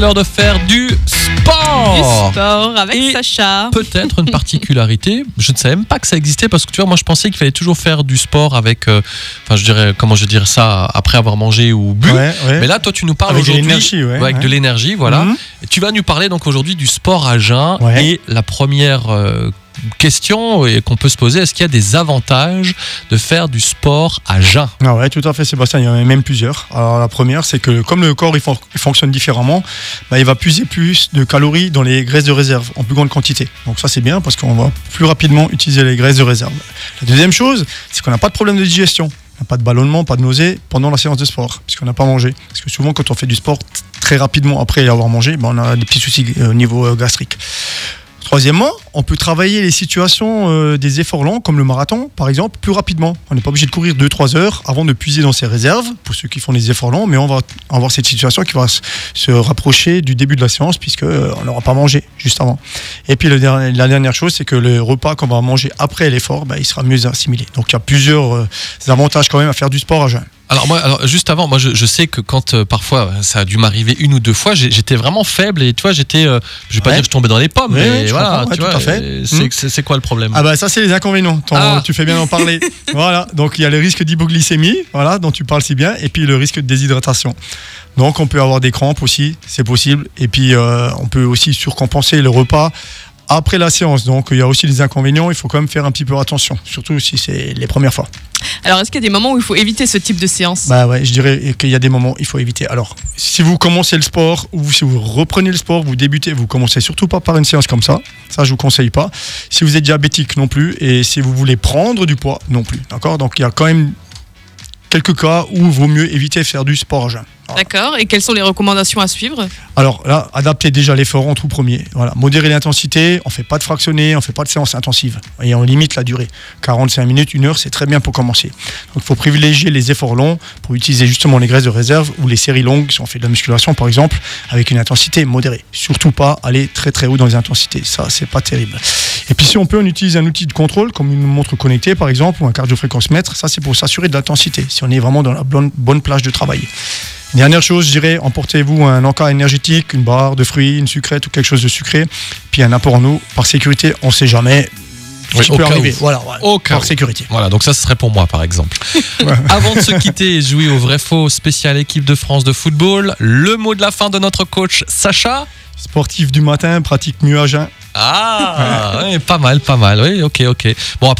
l'heure de faire du Du sport. sport avec Et- Sacha. Peut-être une particularité, je ne savais même pas que ça existait parce que tu vois, moi je pensais qu'il fallait toujours faire du sport avec, euh, enfin je dirais, comment je dirais ça, après avoir mangé ou bu. Ouais, ouais. Mais là, toi, tu nous parles Avec de aujourd'hui l'énergie, ouais, avec ouais. de l'énergie, voilà. Mhm. Et tu vas nous parler donc aujourd'hui du sport à jeun. Ouais. Et la première euh, question qu'on peut se poser, est-ce qu'il y a des avantages de faire du sport à jeun? Ah ouais, tout à fait, Sébastien. Il y en a même plusieurs. Alors, la première, c'est que comme le corps il, fon- il fonctionne différemment, bah, il va puiser plus de calories dans les graisses de réserve en plus grande quantité. Donc ça, c'est bien parce qu'on va plus rapidement utiliser les graisses de réserve. La deuxième chose, c'est qu'on n'a pas de problème de digestion. Pas de ballonnement, pas de nausée pendant la séance de sport, puisqu'on n'a pas mangé. Parce que souvent, quand on fait du sport très rapidement après avoir mangé, bah, on a des petits soucis euh, au niveau euh, gastrique. Troisièmement, on peut travailler les situations euh, des efforts longs, comme le marathon, par exemple, plus rapidement. On n'est pas obligé de courir 2-3 heures avant de puiser dans ses réserves, pour ceux qui font des efforts longs, mais on va avoir cette situation qui va se rapprocher du début de la séance, puisque euh, on n'aura pas mangé juste avant. Et puis le dernier- la dernière chose, c'est que le repas qu'on va manger après l'effort, bah, il sera mieux assimilé. Donc il y a plusieurs euh, avantages quand même à faire du sport à jeun. Alors moi, alors, juste avant, moi je, je sais que quand euh, parfois ça a dû m'arriver une ou deux fois, j'étais vraiment faible et tu vois, j'étais, euh, je vais pas Ouais. dire que je tombais dans les pommes, mais voilà, tu vois, fait. euh, c'est quoi le problème Ah bah ça c'est les inconvénients. T'en- Ah. Tu fais bien d'en parler. voilà. Donc il y a le risque d'hypoglycémie, voilà, dont tu parles si bien, et puis le risque de déshydratation. Donc on peut avoir des crampes aussi, c'est possible. Et puis euh, on peut aussi surcompenser le repas après la séance. Donc il y a aussi des inconvénients. Il faut quand même faire un petit peu attention, surtout si c'est les premières fois. Alors, est-ce qu'il y a des moments où il faut éviter ce type de séance? Bah ouais, je dirais qu'il y a des moments il faut éviter. Alors, si vous commencez le sport ou si vous reprenez le sport, vous débutez, vous commencez surtout pas par une séance comme ça. Ça, je vous conseille pas. Si vous êtes diabétique non plus et si vous voulez prendre du poids non plus. D'accord? Donc il y a quand même quelques cas où il vaut mieux éviter de faire du sport à jeun. D'accord. Et quelles sont les recommandations à suivre Alors là, adaptez déjà l'effort en tout premier. Voilà, modérez l'intensité, on fait pas de fractionné, on fait pas de séance intensive et on limite la durée. 45 minutes, une heure, c'est très bien pour commencer. Donc il faut privilégier les efforts longs pour utiliser justement les graisses de réserve ou les séries longues si on fait de la musculation par exemple avec une intensité modérée. Surtout pas aller très très haut dans les intensités, ça c'est pas terrible. Et puis si on peut, on utilise un outil de contrôle comme une montre connectée par exemple ou un cardiofréquencemètre, ça c'est pour s'assurer de l'intensité si on est vraiment dans la bonne plage de travail. Dernière chose, je dirais, emportez-vous un encas énergétique, une barre de fruits, une sucrète ou quelque chose de sucré, puis un apport en eau. Par sécurité, on ne sait jamais Oui, au peut cas arriver. où. Voilà, voilà, Au cas par où. sécurité. Voilà, donc ça ce serait pour moi par exemple. Avant de se quitter et jouer au vrai faux spécial équipe de France de football, le mot de la fin de notre coach Sacha. Sportif du matin, pratique mieux à jeun. Ah, ouais, pas mal, pas mal. Oui, ok, ok. Bon après.